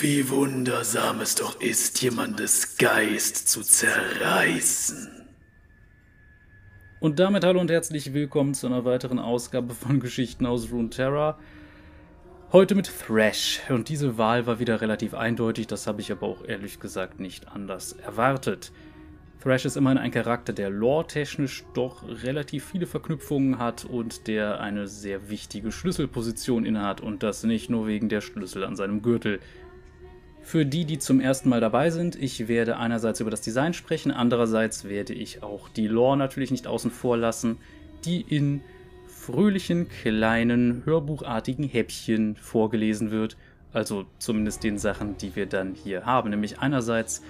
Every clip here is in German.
Wie wundersam es doch ist, jemandes Geist zu zerreißen. Und damit hallo und herzlich willkommen zu einer weiteren Ausgabe von Geschichten aus Runeterra. Heute mit Thrash. Und diese Wahl war wieder relativ eindeutig, das habe ich aber auch ehrlich gesagt nicht anders erwartet. Thrash ist immerhin ein Charakter, der lore-technisch doch relativ viele Verknüpfungen hat und der eine sehr wichtige Schlüsselposition innehat und das nicht nur wegen der Schlüssel an seinem Gürtel. Für die, die zum ersten Mal dabei sind, ich werde einerseits über das Design sprechen, andererseits werde ich auch die Lore natürlich nicht außen vor lassen, die in fröhlichen, kleinen, hörbuchartigen Häppchen vorgelesen wird. Also zumindest den Sachen, die wir dann hier haben. Nämlich einerseits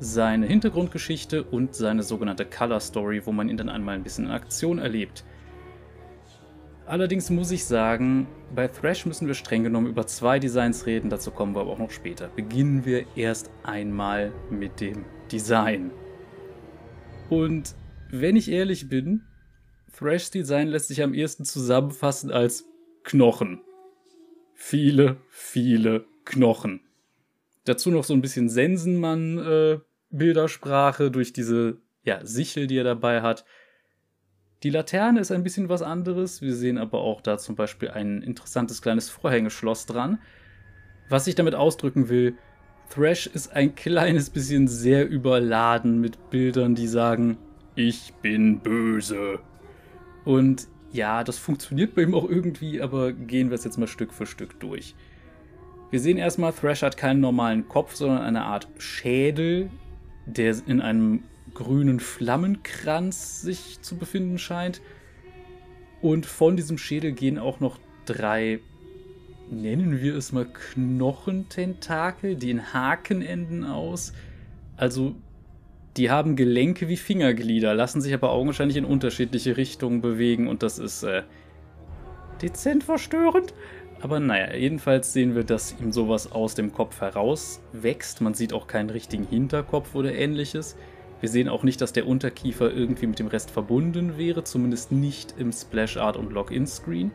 seine Hintergrundgeschichte und seine sogenannte Color Story, wo man ihn dann einmal ein bisschen in Aktion erlebt. Allerdings muss ich sagen, bei Thrash müssen wir streng genommen über zwei Designs reden, dazu kommen wir aber auch noch später. Beginnen wir erst einmal mit dem Design. Und wenn ich ehrlich bin, Thrash Design lässt sich am ehesten zusammenfassen als Knochen. Viele, viele Knochen. Dazu noch so ein bisschen Sensenmann äh, durch diese ja, Sichel, die er dabei hat. Die Laterne ist ein bisschen was anderes. Wir sehen aber auch da zum Beispiel ein interessantes kleines Vorhängeschloss dran. Was ich damit ausdrücken will, Thrash ist ein kleines bisschen sehr überladen mit Bildern, die sagen, ich bin böse. Und ja, das funktioniert bei ihm auch irgendwie, aber gehen wir es jetzt mal Stück für Stück durch. Wir sehen erstmal, Thrash hat keinen normalen Kopf, sondern eine Art Schädel, der in einem grünen Flammenkranz sich zu befinden scheint. Und von diesem Schädel gehen auch noch drei, nennen wir es mal Knochententakel, die in Haken enden aus. Also die haben Gelenke wie Fingerglieder, lassen sich aber augenscheinlich in unterschiedliche Richtungen bewegen und das ist äh, dezent verstörend. Aber naja, jedenfalls sehen wir, dass ihm sowas aus dem Kopf heraus wächst. Man sieht auch keinen richtigen Hinterkopf oder ähnliches. Wir sehen auch nicht, dass der Unterkiefer irgendwie mit dem Rest verbunden wäre, zumindest nicht im Splash Art und Login-Screen.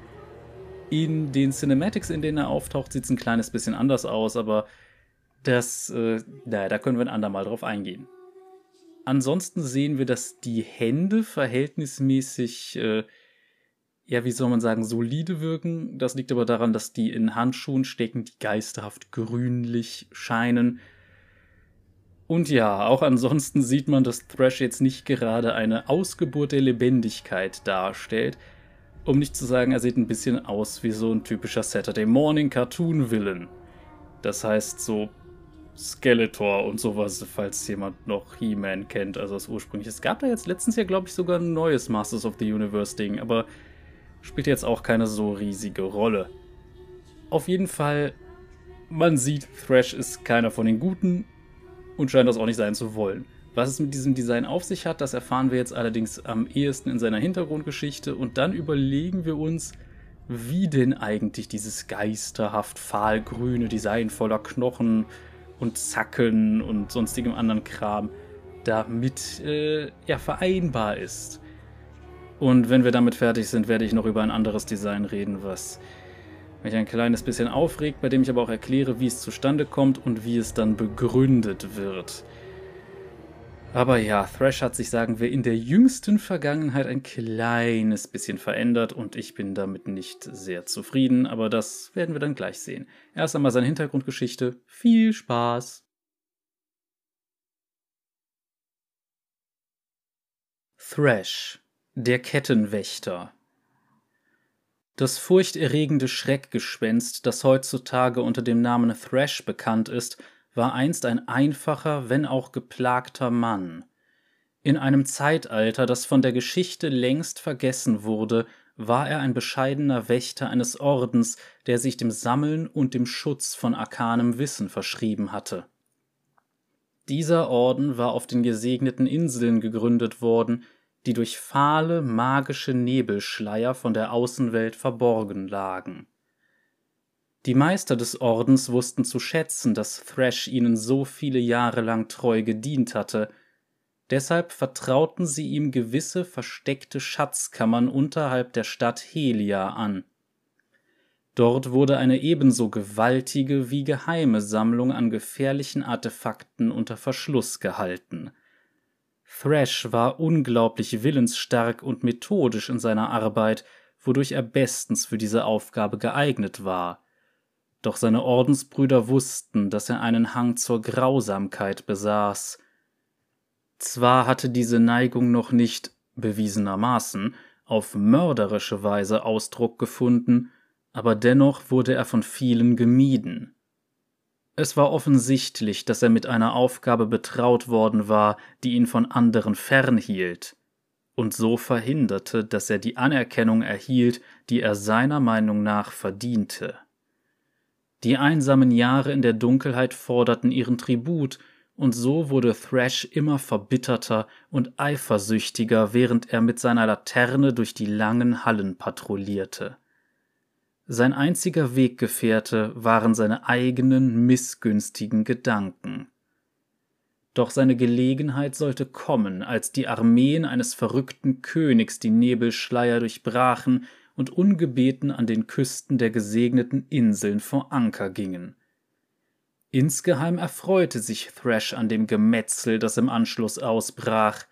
In den Cinematics, in denen er auftaucht, sieht es ein kleines bisschen anders aus, aber das, äh, naja, da können wir ein andermal drauf eingehen. Ansonsten sehen wir, dass die Hände verhältnismäßig äh, ja, wie soll man sagen, solide wirken. Das liegt aber daran, dass die in Handschuhen stecken, die geisterhaft grünlich scheinen. Und ja, auch ansonsten sieht man, dass Thrash jetzt nicht gerade eine Ausgeburt der Lebendigkeit darstellt. Um nicht zu sagen, er sieht ein bisschen aus wie so ein typischer Saturday Morning Cartoon Villain. Das heißt so Skeletor und sowas, falls jemand noch He-Man kennt, also das ursprüngliche. Es gab da jetzt letztens ja, glaube ich, sogar ein neues Masters of the Universe Ding, aber spielt jetzt auch keine so riesige Rolle. Auf jeden Fall, man sieht, Thrash ist keiner von den Guten und scheint das auch nicht sein zu wollen. Was es mit diesem Design auf sich hat, das erfahren wir jetzt allerdings am ehesten in seiner Hintergrundgeschichte und dann überlegen wir uns, wie denn eigentlich dieses geisterhaft fahlgrüne Design voller Knochen und Zacken und sonstigem anderen Kram damit äh, ja, vereinbar ist. Und wenn wir damit fertig sind, werde ich noch über ein anderes Design reden, was mich ein kleines bisschen aufregt, bei dem ich aber auch erkläre, wie es zustande kommt und wie es dann begründet wird. Aber ja, Thrash hat sich, sagen wir, in der jüngsten Vergangenheit ein kleines bisschen verändert und ich bin damit nicht sehr zufrieden, aber das werden wir dann gleich sehen. Erst einmal seine Hintergrundgeschichte. Viel Spaß! Thrash der Kettenwächter Das furchterregende Schreckgespenst, das heutzutage unter dem Namen Thrash bekannt ist, war einst ein einfacher, wenn auch geplagter Mann. In einem Zeitalter, das von der Geschichte längst vergessen wurde, war er ein bescheidener Wächter eines Ordens, der sich dem Sammeln und dem Schutz von arkanem Wissen verschrieben hatte. Dieser Orden war auf den gesegneten Inseln gegründet worden, die durch fahle, magische Nebelschleier von der Außenwelt verborgen lagen. Die Meister des Ordens wussten zu schätzen, dass Thrash ihnen so viele Jahre lang treu gedient hatte, deshalb vertrauten sie ihm gewisse versteckte Schatzkammern unterhalb der Stadt Helia an. Dort wurde eine ebenso gewaltige wie geheime Sammlung an gefährlichen Artefakten unter Verschluss gehalten. Thrash war unglaublich willensstark und methodisch in seiner Arbeit, wodurch er bestens für diese Aufgabe geeignet war. Doch seine Ordensbrüder wussten, dass er einen Hang zur Grausamkeit besaß. Zwar hatte diese Neigung noch nicht, bewiesenermaßen, auf mörderische Weise Ausdruck gefunden, aber dennoch wurde er von vielen gemieden. Es war offensichtlich, dass er mit einer Aufgabe betraut worden war, die ihn von anderen fernhielt, und so verhinderte, dass er die Anerkennung erhielt, die er seiner Meinung nach verdiente. Die einsamen Jahre in der Dunkelheit forderten ihren Tribut, und so wurde Thrash immer verbitterter und eifersüchtiger, während er mit seiner Laterne durch die langen Hallen patrouillierte. Sein einziger Weggefährte waren seine eigenen missgünstigen Gedanken. Doch seine Gelegenheit sollte kommen, als die Armeen eines verrückten Königs die Nebelschleier durchbrachen und ungebeten an den Küsten der gesegneten Inseln vor Anker gingen. Insgeheim erfreute sich Thrash an dem Gemetzel, das im Anschluss ausbrach.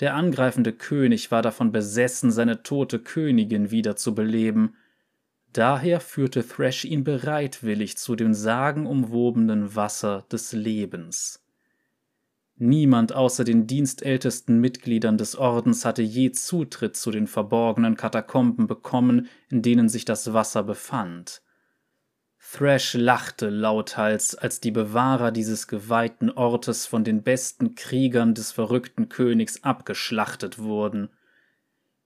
Der angreifende König war davon besessen, seine tote Königin wiederzubeleben, Daher führte Thrash ihn bereitwillig zu dem sagenumwobenen Wasser des Lebens. Niemand außer den dienstältesten Mitgliedern des Ordens hatte je Zutritt zu den verborgenen Katakomben bekommen, in denen sich das Wasser befand. Thrash lachte lauthals, als die Bewahrer dieses geweihten Ortes von den besten Kriegern des verrückten Königs abgeschlachtet wurden.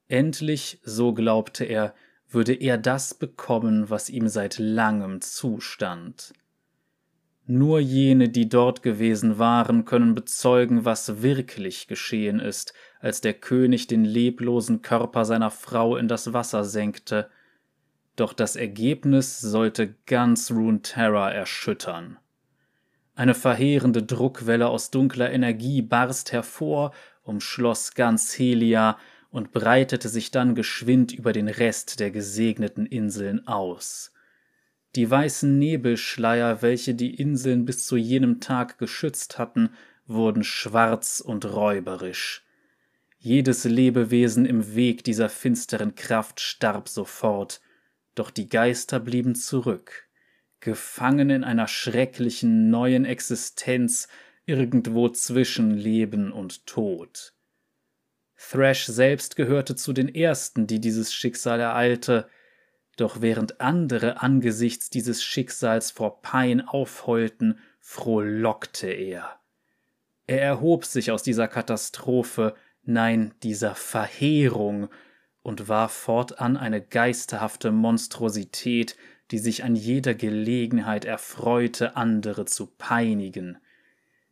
Endlich, so glaubte er, würde er das bekommen, was ihm seit langem zustand. Nur jene, die dort gewesen waren, können bezeugen, was wirklich geschehen ist, als der König den leblosen Körper seiner Frau in das Wasser senkte. Doch das Ergebnis sollte ganz Runeterra erschüttern. Eine verheerende Druckwelle aus dunkler Energie barst hervor, umschloss ganz Helia und breitete sich dann geschwind über den Rest der gesegneten Inseln aus. Die weißen Nebelschleier, welche die Inseln bis zu jenem Tag geschützt hatten, wurden schwarz und räuberisch. Jedes Lebewesen im Weg dieser finsteren Kraft starb sofort, doch die Geister blieben zurück, gefangen in einer schrecklichen neuen Existenz irgendwo zwischen Leben und Tod. Thrash selbst gehörte zu den ersten, die dieses Schicksal ereilte, doch während andere angesichts dieses Schicksals vor Pein aufheulten, frohlockte er. Er erhob sich aus dieser Katastrophe, nein, dieser Verheerung, und war fortan eine geisterhafte Monstrosität, die sich an jeder Gelegenheit erfreute, andere zu peinigen.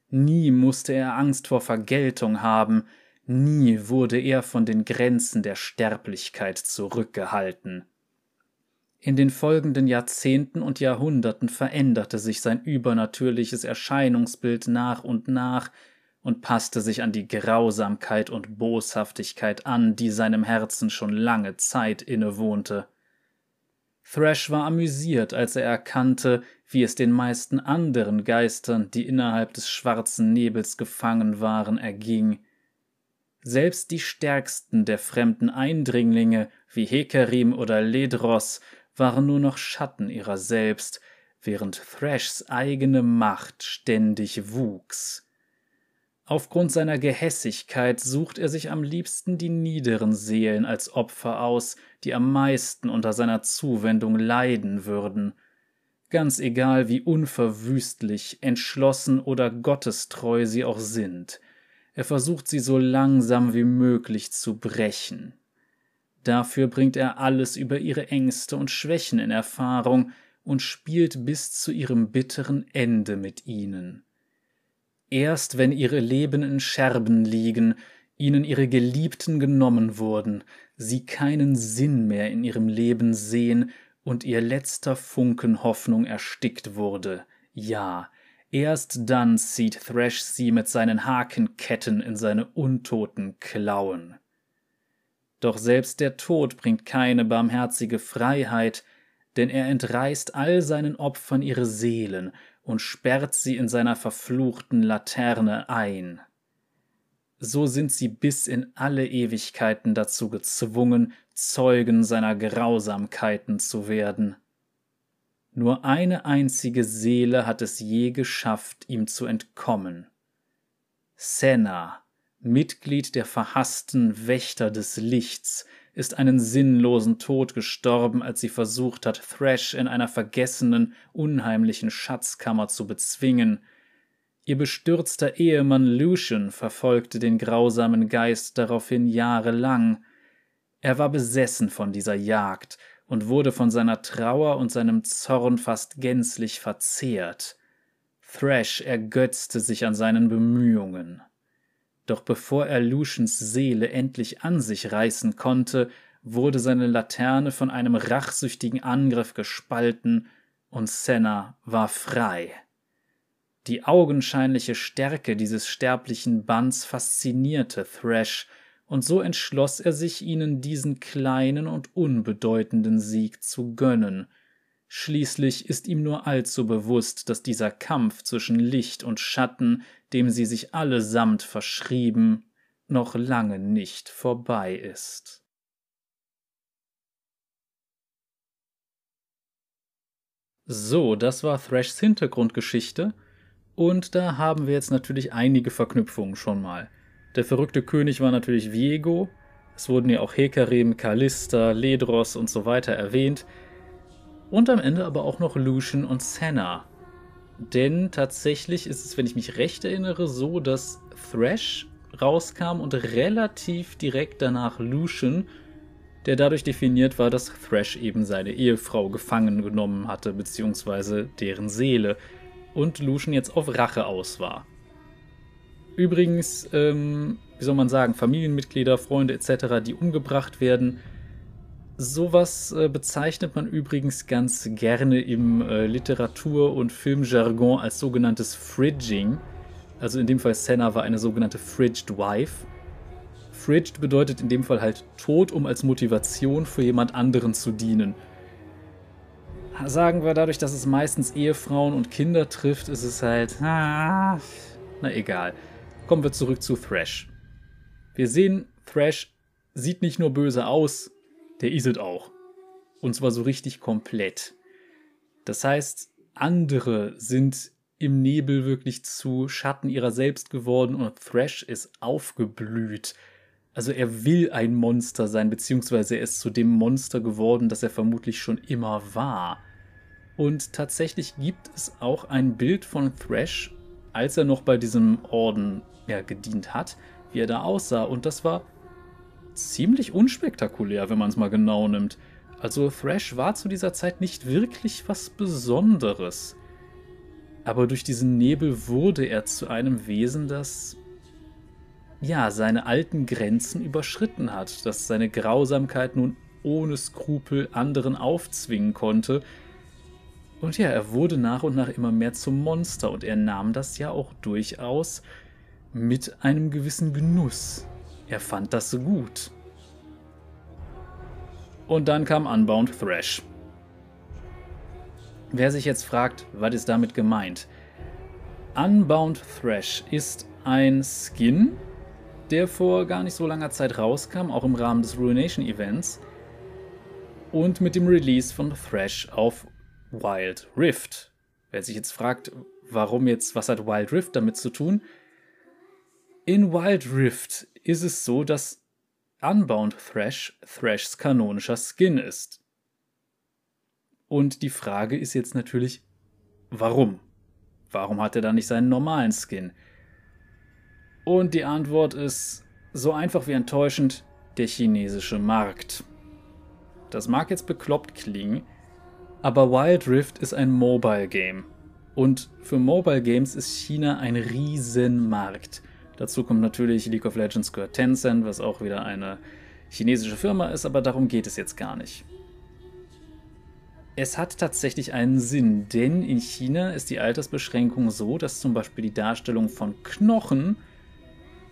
Nie musste er Angst vor Vergeltung haben, Nie wurde er von den Grenzen der Sterblichkeit zurückgehalten. In den folgenden Jahrzehnten und Jahrhunderten veränderte sich sein übernatürliches Erscheinungsbild nach und nach und passte sich an die Grausamkeit und Boshaftigkeit an, die seinem Herzen schon lange Zeit innewohnte. Thrash war amüsiert, als er erkannte, wie es den meisten anderen Geistern, die innerhalb des schwarzen Nebels gefangen waren, erging. Selbst die stärksten der fremden Eindringlinge, wie Hekerim oder Ledros, waren nur noch Schatten ihrer selbst, während Thrashs eigene Macht ständig wuchs. Aufgrund seiner Gehässigkeit sucht er sich am liebsten die niederen Seelen als Opfer aus, die am meisten unter seiner Zuwendung leiden würden. Ganz egal, wie unverwüstlich, entschlossen oder gottestreu sie auch sind – er versucht sie so langsam wie möglich zu brechen. Dafür bringt er alles über ihre Ängste und Schwächen in Erfahrung und spielt bis zu ihrem bitteren Ende mit ihnen. Erst wenn ihre Leben in Scherben liegen, ihnen ihre Geliebten genommen wurden, sie keinen Sinn mehr in ihrem Leben sehen und ihr letzter Funken Hoffnung erstickt wurde, ja, Erst dann zieht Thrash sie mit seinen Hakenketten in seine untoten Klauen. Doch selbst der Tod bringt keine barmherzige Freiheit, denn er entreißt all seinen Opfern ihre Seelen und sperrt sie in seiner verfluchten Laterne ein. So sind sie bis in alle Ewigkeiten dazu gezwungen, Zeugen seiner Grausamkeiten zu werden. Nur eine einzige Seele hat es je geschafft, ihm zu entkommen. Senna, Mitglied der verhassten Wächter des Lichts, ist einen sinnlosen Tod gestorben, als sie versucht hat, Thrash in einer vergessenen, unheimlichen Schatzkammer zu bezwingen. Ihr bestürzter Ehemann Lucian verfolgte den grausamen Geist daraufhin jahrelang. Er war besessen von dieser Jagd und wurde von seiner Trauer und seinem Zorn fast gänzlich verzehrt. Thrash ergötzte sich an seinen Bemühungen. Doch bevor er Lucians Seele endlich an sich reißen konnte, wurde seine Laterne von einem rachsüchtigen Angriff gespalten und Senna war frei. Die augenscheinliche Stärke dieses sterblichen Bands faszinierte Thrash, und so entschloss er sich, ihnen diesen kleinen und unbedeutenden Sieg zu gönnen. Schließlich ist ihm nur allzu bewusst, dass dieser Kampf zwischen Licht und Schatten, dem sie sich allesamt verschrieben, noch lange nicht vorbei ist. So, das war Thrashs Hintergrundgeschichte, und da haben wir jetzt natürlich einige Verknüpfungen schon mal. Der verrückte König war natürlich Viego. Es wurden ja auch Hekarim, Callista, Ledros und so weiter erwähnt. Und am Ende aber auch noch Lucian und Senna. Denn tatsächlich ist es, wenn ich mich recht erinnere, so, dass Thrash rauskam und relativ direkt danach Lucian, der dadurch definiert war, dass Thrash eben seine Ehefrau gefangen genommen hatte, beziehungsweise deren Seele, und Lucian jetzt auf Rache aus war. Übrigens, ähm, wie soll man sagen, Familienmitglieder, Freunde etc., die umgebracht werden. Sowas äh, bezeichnet man übrigens ganz gerne im äh, Literatur- und Filmjargon als sogenanntes Fridging. Also in dem Fall Senna war eine sogenannte Fridged Wife. Fridged bedeutet in dem Fall halt tot, um als Motivation für jemand anderen zu dienen. Sagen wir dadurch, dass es meistens Ehefrauen und Kinder trifft, ist es halt. Ah, na egal. Kommen wir zurück zu Thrash. Wir sehen, Thrash sieht nicht nur böse aus, der ist es auch. Und zwar so richtig komplett. Das heißt, andere sind im Nebel wirklich zu Schatten ihrer selbst geworden und Thrash ist aufgeblüht. Also er will ein Monster sein, beziehungsweise er ist zu dem Monster geworden, das er vermutlich schon immer war. Und tatsächlich gibt es auch ein Bild von Thrash, als er noch bei diesem Orden ja, gedient hat, wie er da aussah. Und das war ziemlich unspektakulär, wenn man es mal genau nimmt. Also Thrash war zu dieser Zeit nicht wirklich was Besonderes. Aber durch diesen Nebel wurde er zu einem Wesen, das ja seine alten Grenzen überschritten hat, das seine Grausamkeit nun ohne Skrupel anderen aufzwingen konnte. Und ja, er wurde nach und nach immer mehr zum Monster und er nahm das ja auch durchaus mit einem gewissen Genuss. Er fand das so gut. Und dann kam Unbound Thrash. Wer sich jetzt fragt, was ist damit gemeint? Unbound Thrash ist ein Skin, der vor gar nicht so langer Zeit rauskam, auch im Rahmen des Ruination Events. Und mit dem Release von Thrash auf Wild Rift. Wer sich jetzt fragt, warum jetzt, was hat Wild Rift damit zu tun? In Wild Rift ist es so, dass Unbound Thrash Thrashs kanonischer Skin ist. Und die Frage ist jetzt natürlich, warum? Warum hat er dann nicht seinen normalen Skin? Und die Antwort ist so einfach wie enttäuschend der chinesische Markt. Das mag jetzt bekloppt klingen, aber Wild Rift ist ein Mobile Game. Und für Mobile Games ist China ein Riesenmarkt. Dazu kommt natürlich League of Legends gehört Tencent, was auch wieder eine chinesische Firma ist, aber darum geht es jetzt gar nicht. Es hat tatsächlich einen Sinn, denn in China ist die Altersbeschränkung so, dass zum Beispiel die Darstellung von Knochen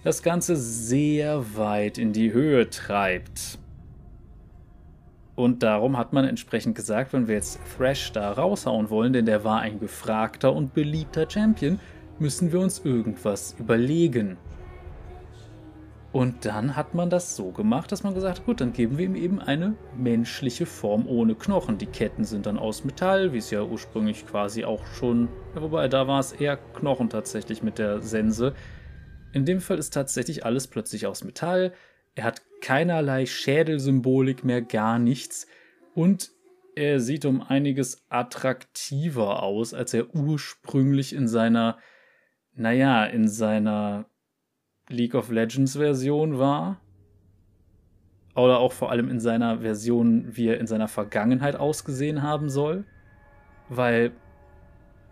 das Ganze sehr weit in die Höhe treibt. Und darum hat man entsprechend gesagt, wenn wir jetzt Thrash da raushauen wollen, denn der war ein gefragter und beliebter Champion, müssen wir uns irgendwas überlegen. Und dann hat man das so gemacht, dass man gesagt hat, gut, dann geben wir ihm eben eine menschliche Form ohne Knochen. Die Ketten sind dann aus Metall, wie es ja ursprünglich quasi auch schon, ja, wobei da war es eher Knochen tatsächlich mit der Sense. In dem Fall ist tatsächlich alles plötzlich aus Metall. Er hat keinerlei Schädelsymbolik mehr, gar nichts. Und er sieht um einiges attraktiver aus, als er ursprünglich in seiner, naja, in seiner League of Legends Version war. Oder auch vor allem in seiner Version, wie er in seiner Vergangenheit ausgesehen haben soll. Weil,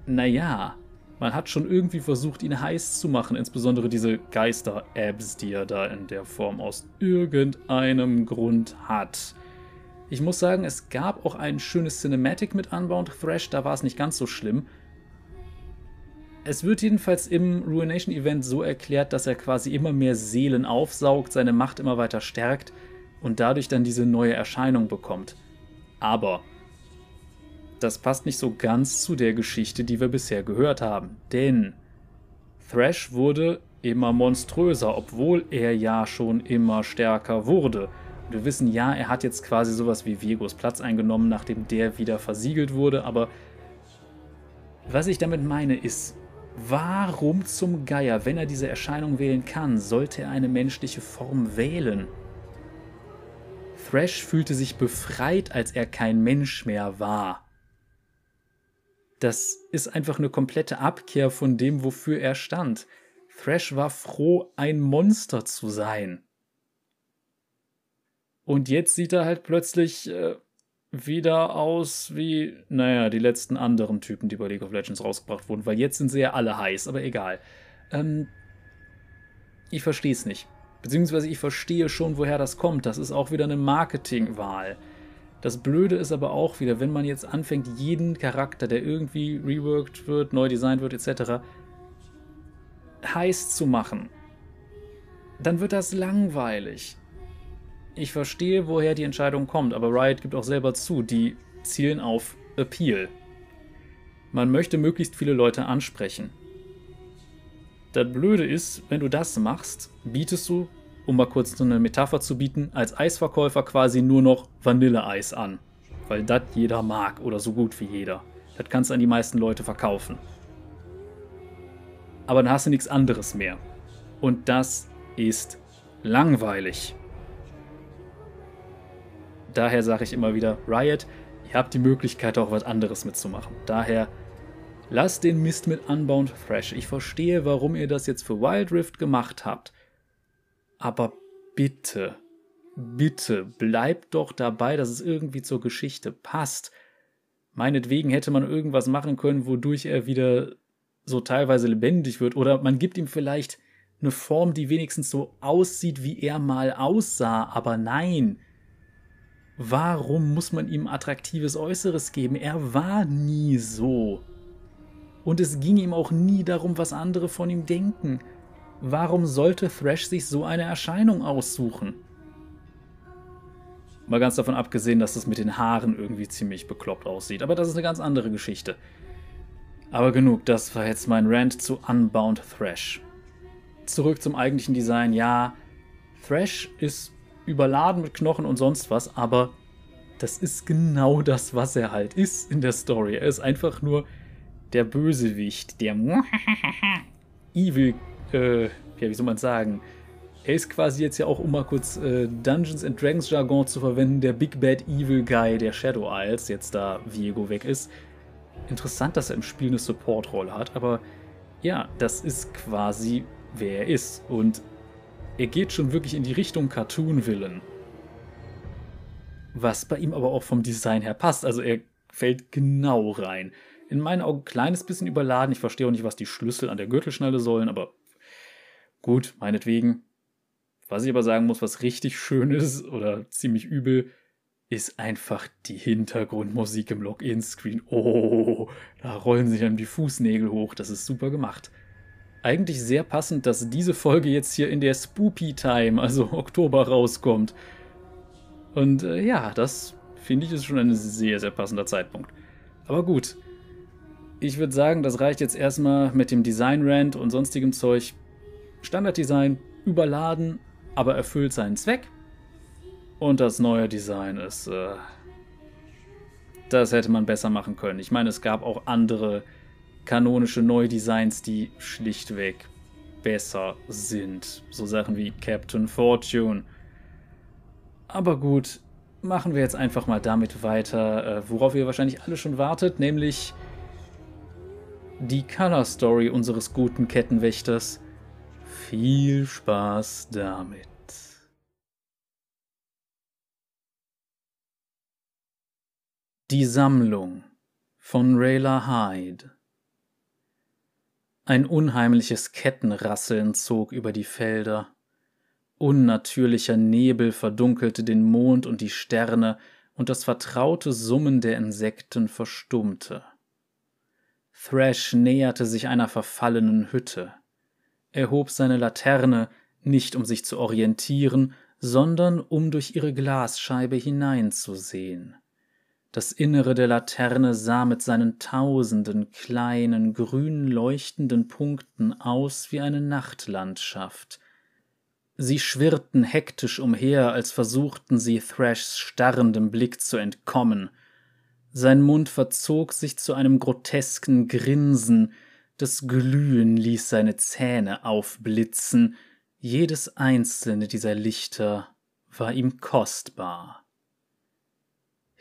naja, man hat schon irgendwie versucht, ihn heiß zu machen, insbesondere diese Geister-Abs, die er da in der Form aus irgendeinem Grund hat. Ich muss sagen, es gab auch ein schönes Cinematic mit Unbound Thrash, da war es nicht ganz so schlimm. Es wird jedenfalls im Ruination Event so erklärt, dass er quasi immer mehr Seelen aufsaugt, seine Macht immer weiter stärkt und dadurch dann diese neue Erscheinung bekommt. Aber das passt nicht so ganz zu der Geschichte, die wir bisher gehört haben. Denn Thrash wurde immer monströser, obwohl er ja schon immer stärker wurde. Wir wissen ja, er hat jetzt quasi sowas wie Vigos Platz eingenommen, nachdem der wieder versiegelt wurde, aber was ich damit meine ist, Warum zum Geier, wenn er diese Erscheinung wählen kann, sollte er eine menschliche Form wählen? Thrash fühlte sich befreit, als er kein Mensch mehr war. Das ist einfach eine komplette Abkehr von dem, wofür er stand. Thrash war froh, ein Monster zu sein. Und jetzt sieht er halt plötzlich äh, wieder aus wie, naja, die letzten anderen Typen, die bei League of Legends rausgebracht wurden, weil jetzt sind sie ja alle heiß, aber egal. Ähm, ich verstehe es nicht. Beziehungsweise ich verstehe schon, woher das kommt. Das ist auch wieder eine Marketingwahl. Das Blöde ist aber auch wieder, wenn man jetzt anfängt, jeden Charakter, der irgendwie reworked wird, neu designt wird, etc., heiß zu machen, dann wird das langweilig ich verstehe, woher die Entscheidung kommt, aber Riot gibt auch selber zu, die zielen auf Appeal. Man möchte möglichst viele Leute ansprechen. Das Blöde ist, wenn du das machst, bietest du, um mal kurz so eine Metapher zu bieten, als Eisverkäufer quasi nur noch Vanilleeis an. Weil das jeder mag oder so gut wie jeder. Das kannst du an die meisten Leute verkaufen. Aber dann hast du nichts anderes mehr. Und das ist langweilig. Daher sage ich immer wieder, Riot, ihr habt die Möglichkeit auch was anderes mitzumachen. Daher lasst den Mist mit Unbound Thrash. Ich verstehe, warum ihr das jetzt für Wild Rift gemacht habt. Aber bitte, bitte bleibt doch dabei, dass es irgendwie zur Geschichte passt. Meinetwegen hätte man irgendwas machen können, wodurch er wieder so teilweise lebendig wird. Oder man gibt ihm vielleicht eine Form, die wenigstens so aussieht, wie er mal aussah. Aber nein, Warum muss man ihm attraktives Äußeres geben? Er war nie so. Und es ging ihm auch nie darum, was andere von ihm denken. Warum sollte Thrash sich so eine Erscheinung aussuchen? Mal ganz davon abgesehen, dass es mit den Haaren irgendwie ziemlich bekloppt aussieht. Aber das ist eine ganz andere Geschichte. Aber genug, das war jetzt mein Rant zu Unbound Thrash. Zurück zum eigentlichen Design. Ja, Thrash ist überladen mit Knochen und sonst was, aber das ist genau das, was er halt ist in der Story. Er ist einfach nur der Bösewicht, der Evil, äh, ja, wie soll man sagen? Er ist quasi jetzt ja auch, um mal kurz äh, Dungeons and Dragons Jargon zu verwenden, der Big Bad Evil Guy der Shadow Isles, jetzt da Viego weg ist. Interessant, dass er im Spiel eine Support-Rolle hat, aber ja, das ist quasi, wer er ist. Und er geht schon wirklich in die Richtung Cartoon-Villain. Was bei ihm aber auch vom Design her passt. Also er fällt genau rein. In meinen Augen ein kleines bisschen überladen. Ich verstehe auch nicht, was die Schlüssel an der Gürtelschnalle sollen, aber gut, meinetwegen. Was ich aber sagen muss, was richtig schön ist oder ziemlich übel, ist einfach die Hintergrundmusik im Login-Screen. Oh, da rollen sich einem die Fußnägel hoch. Das ist super gemacht eigentlich sehr passend, dass diese Folge jetzt hier in der Spoopy Time, also Oktober, rauskommt. Und äh, ja, das finde ich, ist schon ein sehr, sehr passender Zeitpunkt. Aber gut. Ich würde sagen, das reicht jetzt erstmal mit dem Design-Rant und sonstigem Zeug. Standarddesign, überladen, aber erfüllt seinen Zweck. Und das neue Design ist. Äh, das hätte man besser machen können. Ich meine, es gab auch andere kanonische Neudesigns, die schlichtweg besser sind. So Sachen wie Captain Fortune. Aber gut, machen wir jetzt einfach mal damit weiter, äh, worauf ihr wahrscheinlich alle schon wartet, nämlich die Color Story unseres guten Kettenwächters. Viel Spaß damit. Die Sammlung von Rayla Hyde Ein unheimliches Kettenrasseln zog über die Felder. Unnatürlicher Nebel verdunkelte den Mond und die Sterne, und das vertraute Summen der Insekten verstummte. Thrash näherte sich einer verfallenen Hütte. Er hob seine Laterne, nicht um sich zu orientieren, sondern um durch ihre Glasscheibe hineinzusehen. Das Innere der Laterne sah mit seinen tausenden kleinen, grün leuchtenden Punkten aus wie eine Nachtlandschaft. Sie schwirrten hektisch umher, als versuchten sie Thrashs starrendem Blick zu entkommen. Sein Mund verzog sich zu einem grotesken Grinsen, das Glühen ließ seine Zähne aufblitzen, jedes einzelne dieser Lichter war ihm kostbar.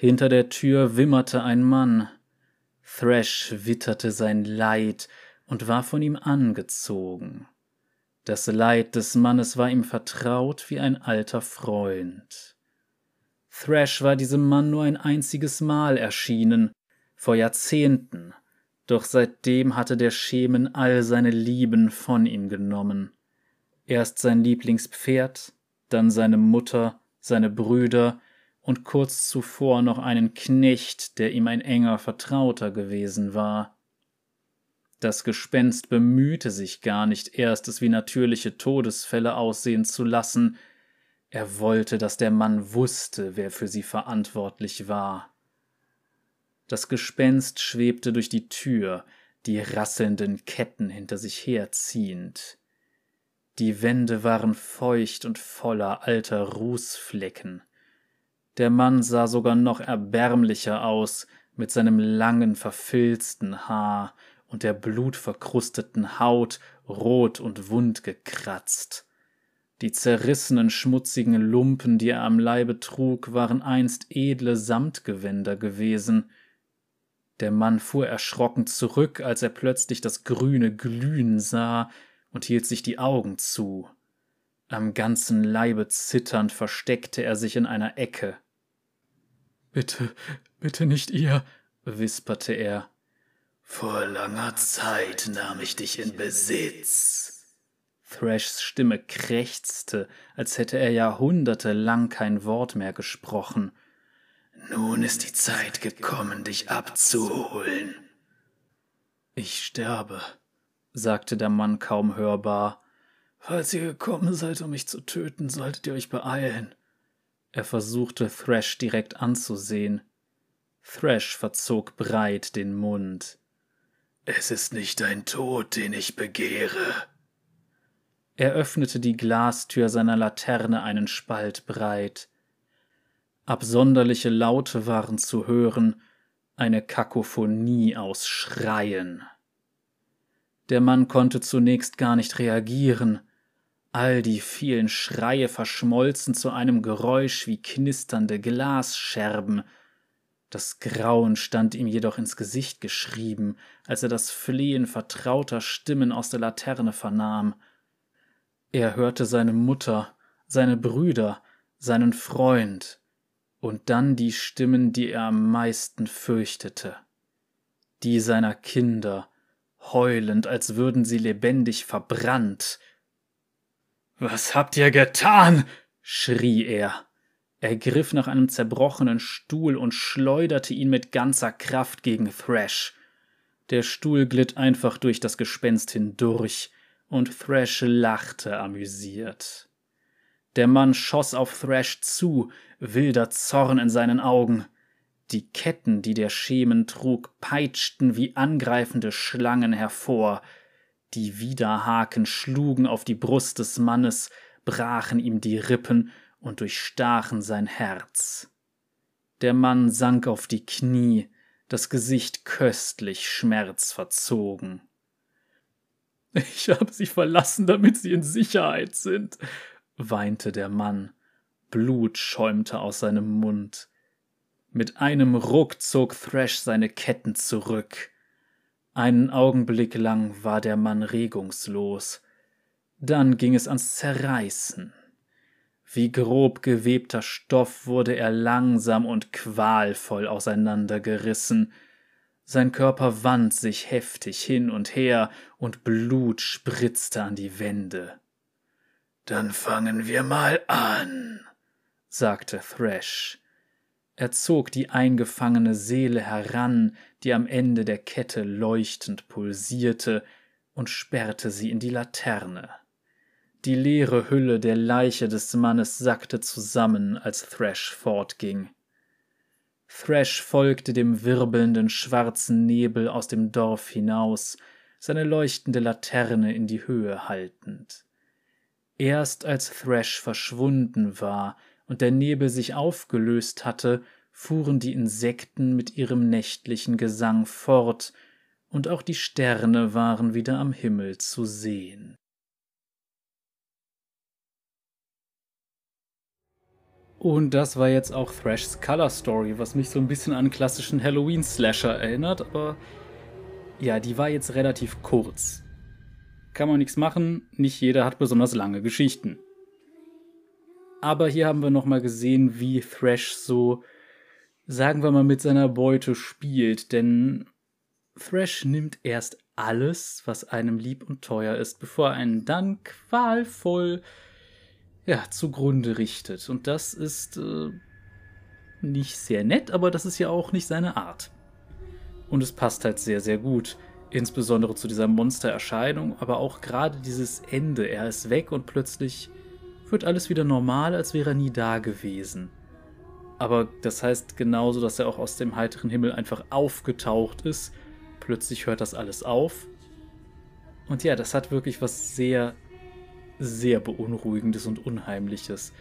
Hinter der Tür wimmerte ein Mann. Thrash witterte sein Leid und war von ihm angezogen. Das Leid des Mannes war ihm vertraut wie ein alter Freund. Thrash war diesem Mann nur ein einziges Mal erschienen, vor Jahrzehnten, doch seitdem hatte der Schemen all seine Lieben von ihm genommen. Erst sein Lieblingspferd, dann seine Mutter, seine Brüder und kurz zuvor noch einen Knecht, der ihm ein enger Vertrauter gewesen war. Das Gespenst bemühte sich gar nicht erst, es wie natürliche Todesfälle aussehen zu lassen, er wollte, dass der Mann wusste, wer für sie verantwortlich war. Das Gespenst schwebte durch die Tür, die rasselnden Ketten hinter sich herziehend. Die Wände waren feucht und voller alter Rußflecken. Der Mann sah sogar noch erbärmlicher aus, mit seinem langen, verfilzten Haar und der blutverkrusteten Haut rot und wund gekratzt. Die zerrissenen, schmutzigen Lumpen, die er am Leibe trug, waren einst edle Samtgewänder gewesen. Der Mann fuhr erschrocken zurück, als er plötzlich das grüne Glühen sah, und hielt sich die Augen zu. Am ganzen Leibe zitternd versteckte er sich in einer Ecke. Bitte, bitte nicht ihr, wisperte er. Vor langer Zeit nahm ich dich in Besitz. Thrashs Stimme krächzte, als hätte er jahrhundertelang kein Wort mehr gesprochen. Nun ist die Zeit gekommen, dich abzuholen. Ich sterbe, sagte der Mann kaum hörbar. Falls ihr gekommen seid, um mich zu töten, solltet ihr euch beeilen. Er versuchte Thrash direkt anzusehen. Thrash verzog breit den Mund. Es ist nicht dein Tod, den ich begehre. Er öffnete die Glastür seiner Laterne einen Spalt breit. Absonderliche Laute waren zu hören, eine Kakophonie aus Schreien. Der Mann konnte zunächst gar nicht reagieren, All die vielen Schreie verschmolzen zu einem Geräusch wie knisternde Glasscherben. Das Grauen stand ihm jedoch ins Gesicht geschrieben, als er das Flehen vertrauter Stimmen aus der Laterne vernahm. Er hörte seine Mutter, seine Brüder, seinen Freund und dann die Stimmen, die er am meisten fürchtete. Die seiner Kinder, heulend, als würden sie lebendig verbrannt, was habt ihr getan? schrie er. Er griff nach einem zerbrochenen Stuhl und schleuderte ihn mit ganzer Kraft gegen Thrash. Der Stuhl glitt einfach durch das Gespenst hindurch, und Thrash lachte amüsiert. Der Mann schoss auf Thrash zu, wilder Zorn in seinen Augen. Die Ketten, die der Schemen trug, peitschten wie angreifende Schlangen hervor. Die Widerhaken schlugen auf die Brust des Mannes, brachen ihm die Rippen und durchstachen sein Herz. Der Mann sank auf die Knie, das Gesicht köstlich schmerzverzogen. Ich habe sie verlassen, damit sie in Sicherheit sind, weinte der Mann. Blut schäumte aus seinem Mund. Mit einem Ruck zog Thrash seine Ketten zurück. Einen Augenblick lang war der Mann regungslos. Dann ging es ans Zerreißen. Wie grob gewebter Stoff wurde er langsam und qualvoll auseinandergerissen. Sein Körper wand sich heftig hin und her, und Blut spritzte an die Wände. Dann fangen wir mal an, sagte Thrash. Er zog die eingefangene Seele heran, die am Ende der Kette leuchtend pulsierte, und sperrte sie in die Laterne. Die leere Hülle der Leiche des Mannes sackte zusammen, als Thrash fortging. Thrash folgte dem wirbelnden schwarzen Nebel aus dem Dorf hinaus, seine leuchtende Laterne in die Höhe haltend. Erst als Thrash verschwunden war, und der Nebel sich aufgelöst hatte, fuhren die Insekten mit ihrem nächtlichen Gesang fort, und auch die Sterne waren wieder am Himmel zu sehen. Und das war jetzt auch Thrash's Color Story, was mich so ein bisschen an klassischen Halloween-Slasher erinnert, aber ja, die war jetzt relativ kurz. Kann man nichts machen, nicht jeder hat besonders lange Geschichten. Aber hier haben wir nochmal gesehen, wie Thrash so, sagen wir mal, mit seiner Beute spielt. Denn Thrash nimmt erst alles, was einem lieb und teuer ist, bevor er einen dann qualvoll ja, zugrunde richtet. Und das ist äh, nicht sehr nett, aber das ist ja auch nicht seine Art. Und es passt halt sehr, sehr gut. Insbesondere zu dieser Monstererscheinung, aber auch gerade dieses Ende. Er ist weg und plötzlich wird alles wieder normal, als wäre er nie da gewesen. Aber das heißt genauso, dass er auch aus dem heiteren Himmel einfach aufgetaucht ist. Plötzlich hört das alles auf. Und ja, das hat wirklich was sehr, sehr Beunruhigendes und Unheimliches.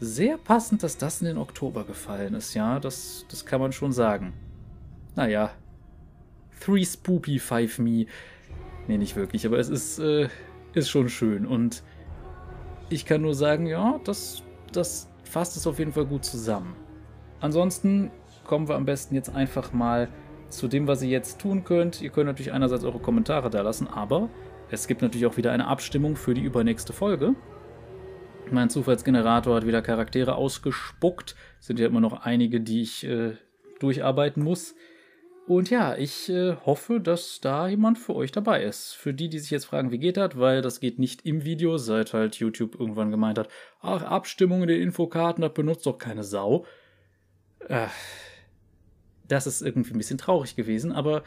Sehr passend, dass das in den Oktober gefallen ist, ja, das, das kann man schon sagen. Naja, Three Spoopy Five Me. Nee, nicht wirklich, aber es ist, äh, ist schon schön und ich kann nur sagen, ja, das, das fasst es auf jeden Fall gut zusammen. Ansonsten kommen wir am besten jetzt einfach mal zu dem, was ihr jetzt tun könnt. Ihr könnt natürlich einerseits eure Kommentare da lassen, aber es gibt natürlich auch wieder eine Abstimmung für die übernächste Folge. Mein Zufallsgenerator hat wieder Charaktere ausgespuckt. Es sind ja immer noch einige, die ich äh, durcharbeiten muss. Und ja, ich äh, hoffe, dass da jemand für euch dabei ist. Für die, die sich jetzt fragen, wie geht das, weil das geht nicht im Video, seit halt YouTube irgendwann gemeint hat, ach, Abstimmung in den Infokarten, das benutzt doch keine Sau. Äh, das ist irgendwie ein bisschen traurig gewesen, aber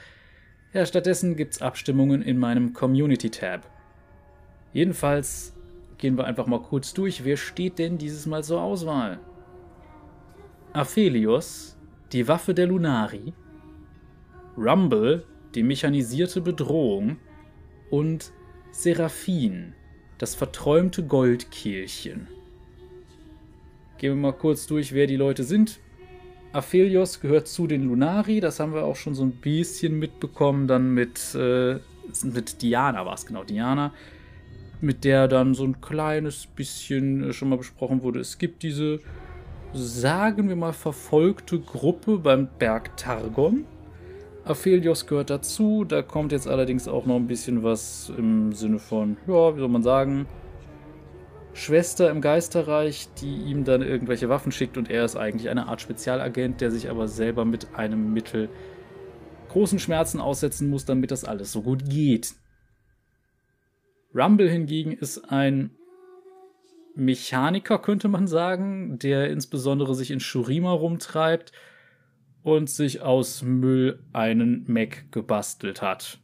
ja, stattdessen gibt's Abstimmungen in meinem Community-Tab. Jedenfalls gehen wir einfach mal kurz durch. Wer steht denn dieses Mal zur Auswahl? Aphelios, die Waffe der Lunari, Rumble, die mechanisierte Bedrohung, und Seraphin, das verträumte Goldkehlchen. Gehen wir mal kurz durch, wer die Leute sind. Aphelios gehört zu den Lunari, das haben wir auch schon so ein bisschen mitbekommen, dann mit, äh, mit Diana war es genau, Diana, mit der dann so ein kleines bisschen äh, schon mal besprochen wurde. Es gibt diese, sagen wir mal, verfolgte Gruppe beim Berg Targon. Aphelios gehört dazu. Da kommt jetzt allerdings auch noch ein bisschen was im Sinne von, ja, wie soll man sagen, Schwester im Geisterreich, die ihm dann irgendwelche Waffen schickt und er ist eigentlich eine Art Spezialagent, der sich aber selber mit einem Mittel großen Schmerzen aussetzen muss, damit das alles so gut geht. Rumble hingegen ist ein Mechaniker, könnte man sagen, der insbesondere sich in Shurima rumtreibt und sich aus Müll einen Mac gebastelt hat.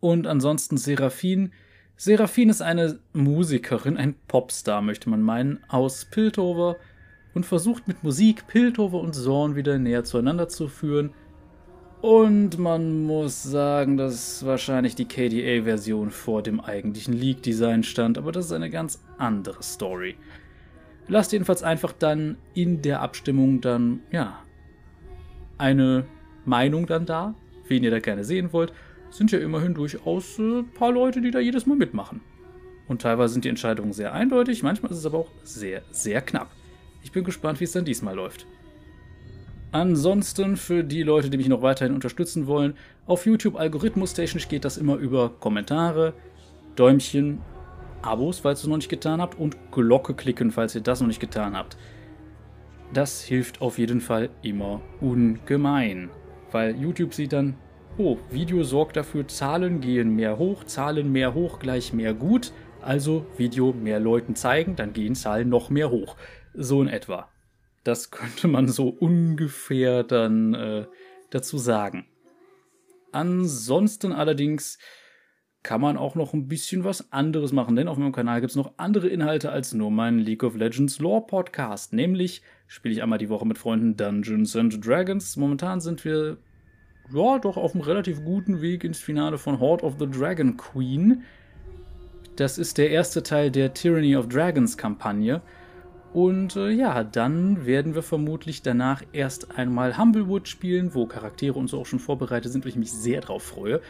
Und ansonsten Seraphin. Seraphin ist eine Musikerin, ein Popstar, möchte man meinen, aus Piltover. und versucht mit Musik Piltover und Zorn wieder näher zueinander zu führen. Und man muss sagen, dass wahrscheinlich die KDA-Version vor dem eigentlichen League-Design stand, aber das ist eine ganz andere Story. Lasst jedenfalls einfach dann in der Abstimmung dann, ja, eine Meinung dann da, wen ihr da gerne sehen wollt. Sind ja immerhin durchaus ein äh, paar Leute, die da jedes Mal mitmachen. Und teilweise sind die Entscheidungen sehr eindeutig, manchmal ist es aber auch sehr, sehr knapp. Ich bin gespannt, wie es dann diesmal läuft. Ansonsten für die Leute, die mich noch weiterhin unterstützen wollen, auf YouTube algorithmustechnisch geht das immer über Kommentare, Däumchen, Abos, falls ihr es noch nicht getan habt, und Glocke klicken, falls ihr das noch nicht getan habt. Das hilft auf jeden Fall immer ungemein, weil YouTube sieht dann, oh, Video sorgt dafür, Zahlen gehen mehr hoch, Zahlen mehr hoch gleich mehr gut, also Video mehr Leuten zeigen, dann gehen Zahlen noch mehr hoch. So in etwa. Das könnte man so ungefähr dann äh, dazu sagen. Ansonsten allerdings kann man auch noch ein bisschen was anderes machen, denn auf meinem Kanal gibt es noch andere Inhalte als nur meinen League of Legends Lore Podcast. Nämlich spiele ich einmal die Woche mit Freunden Dungeons and Dragons. Momentan sind wir ja doch auf einem relativ guten Weg ins Finale von Horde of the Dragon Queen. Das ist der erste Teil der Tyranny of Dragons Kampagne. Und äh, ja, dann werden wir vermutlich danach erst einmal Humblewood spielen, wo Charaktere und so auch schon vorbereitet sind, wo ich mich sehr drauf freue.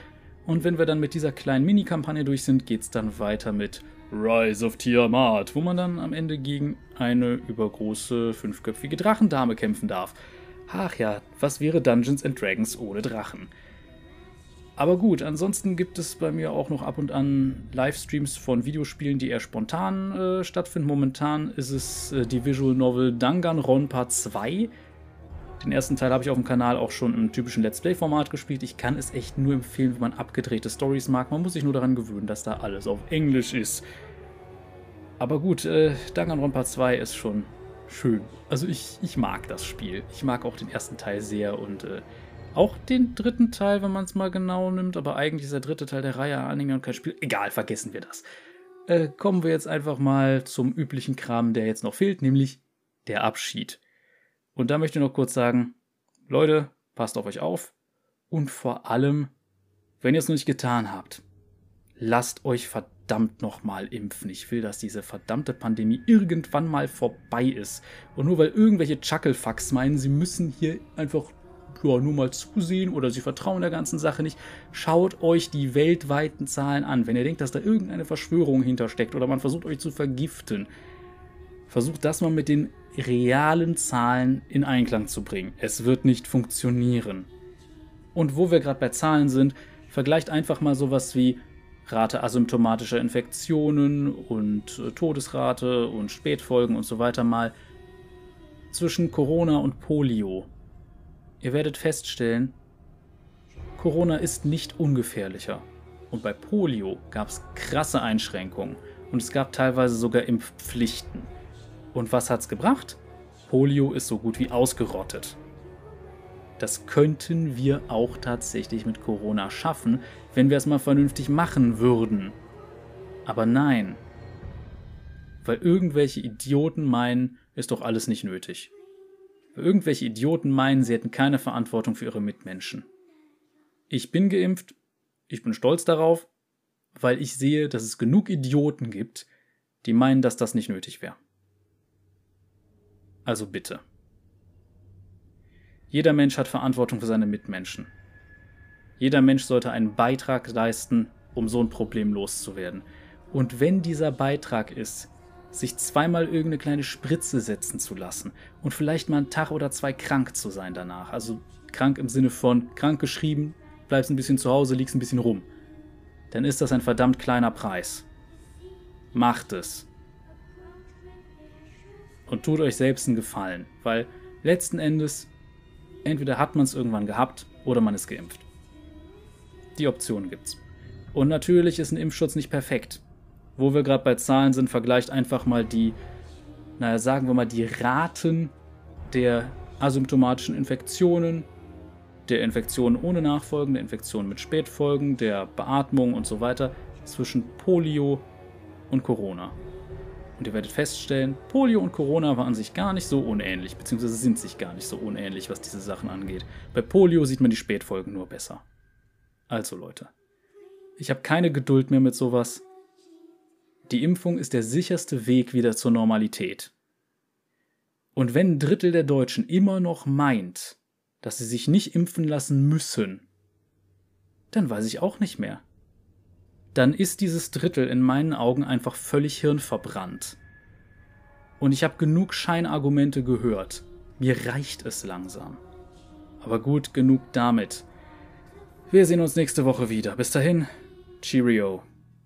Und wenn wir dann mit dieser kleinen Mini-Kampagne durch sind, geht es dann weiter mit Rise of Tiamat, wo man dann am Ende gegen eine übergroße fünfköpfige Drachendame kämpfen darf. Ach ja, was wäre Dungeons and Dragons ohne Drachen? Aber gut, ansonsten gibt es bei mir auch noch ab und an Livestreams von Videospielen, die eher spontan äh, stattfinden. Momentan ist es äh, die Visual Novel Danganronpa 2. Den ersten Teil habe ich auf dem Kanal auch schon im typischen Let's Play-Format gespielt. Ich kann es echt nur empfehlen, wenn man abgedrehte Stories mag. Man muss sich nur daran gewöhnen, dass da alles auf Englisch ist. Aber gut, äh, Danganronpa 2 ist schon schön. Also ich, ich mag das Spiel. Ich mag auch den ersten Teil sehr und äh, auch den dritten Teil, wenn man es mal genau nimmt, aber eigentlich ist der dritte Teil der Reihe Anime und kein Spiel. Egal, vergessen wir das. Äh, kommen wir jetzt einfach mal zum üblichen Kram, der jetzt noch fehlt, nämlich der Abschied. Und da möchte ich noch kurz sagen, Leute, passt auf euch auf und vor allem, wenn ihr es noch nicht getan habt, lasst euch verdammt nochmal impfen. Ich will, dass diese verdammte Pandemie irgendwann mal vorbei ist. Und nur weil irgendwelche Chucklefucks meinen, sie müssen hier einfach ja, nur mal zusehen oder sie vertrauen der ganzen Sache nicht. Schaut euch die weltweiten Zahlen an. Wenn ihr denkt, dass da irgendeine Verschwörung hintersteckt oder man versucht euch zu vergiften, versucht das mal mit den realen Zahlen in Einklang zu bringen. Es wird nicht funktionieren. Und wo wir gerade bei Zahlen sind, vergleicht einfach mal sowas wie Rate asymptomatischer Infektionen und äh, Todesrate und Spätfolgen und so weiter mal zwischen Corona und Polio. Ihr werdet feststellen, Corona ist nicht ungefährlicher. Und bei Polio gab es krasse Einschränkungen und es gab teilweise sogar Impfpflichten. Und was hat's gebracht? Polio ist so gut wie ausgerottet. Das könnten wir auch tatsächlich mit Corona schaffen, wenn wir es mal vernünftig machen würden. Aber nein. Weil irgendwelche Idioten meinen, ist doch alles nicht nötig. Weil irgendwelche Idioten meinen, sie hätten keine Verantwortung für ihre Mitmenschen. Ich bin geimpft, ich bin stolz darauf, weil ich sehe, dass es genug Idioten gibt, die meinen, dass das nicht nötig wäre. Also bitte. Jeder Mensch hat Verantwortung für seine Mitmenschen. Jeder Mensch sollte einen Beitrag leisten, um so ein Problem loszuwerden. Und wenn dieser Beitrag ist, sich zweimal irgendeine kleine Spritze setzen zu lassen und vielleicht mal einen Tag oder zwei krank zu sein danach. Also krank im Sinne von krank geschrieben, bleibst ein bisschen zu Hause, liegst ein bisschen rum. Dann ist das ein verdammt kleiner Preis. Macht es. Und tut euch selbst einen Gefallen, weil letzten Endes entweder hat man es irgendwann gehabt oder man ist geimpft. Die Option gibt's. Und natürlich ist ein Impfschutz nicht perfekt wo wir gerade bei Zahlen sind, vergleicht einfach mal die, naja, sagen wir mal, die Raten der asymptomatischen Infektionen, der Infektionen ohne Nachfolgen, der Infektionen mit Spätfolgen, der Beatmung und so weiter zwischen Polio und Corona. Und ihr werdet feststellen, Polio und Corona waren sich gar nicht so unähnlich, beziehungsweise sind sich gar nicht so unähnlich, was diese Sachen angeht. Bei Polio sieht man die Spätfolgen nur besser. Also Leute, ich habe keine Geduld mehr mit sowas. Die Impfung ist der sicherste Weg wieder zur Normalität. Und wenn ein Drittel der Deutschen immer noch meint, dass sie sich nicht impfen lassen müssen, dann weiß ich auch nicht mehr. Dann ist dieses Drittel in meinen Augen einfach völlig hirnverbrannt. Und ich habe genug Scheinargumente gehört. Mir reicht es langsam. Aber gut, genug damit. Wir sehen uns nächste Woche wieder. Bis dahin, Cheerio.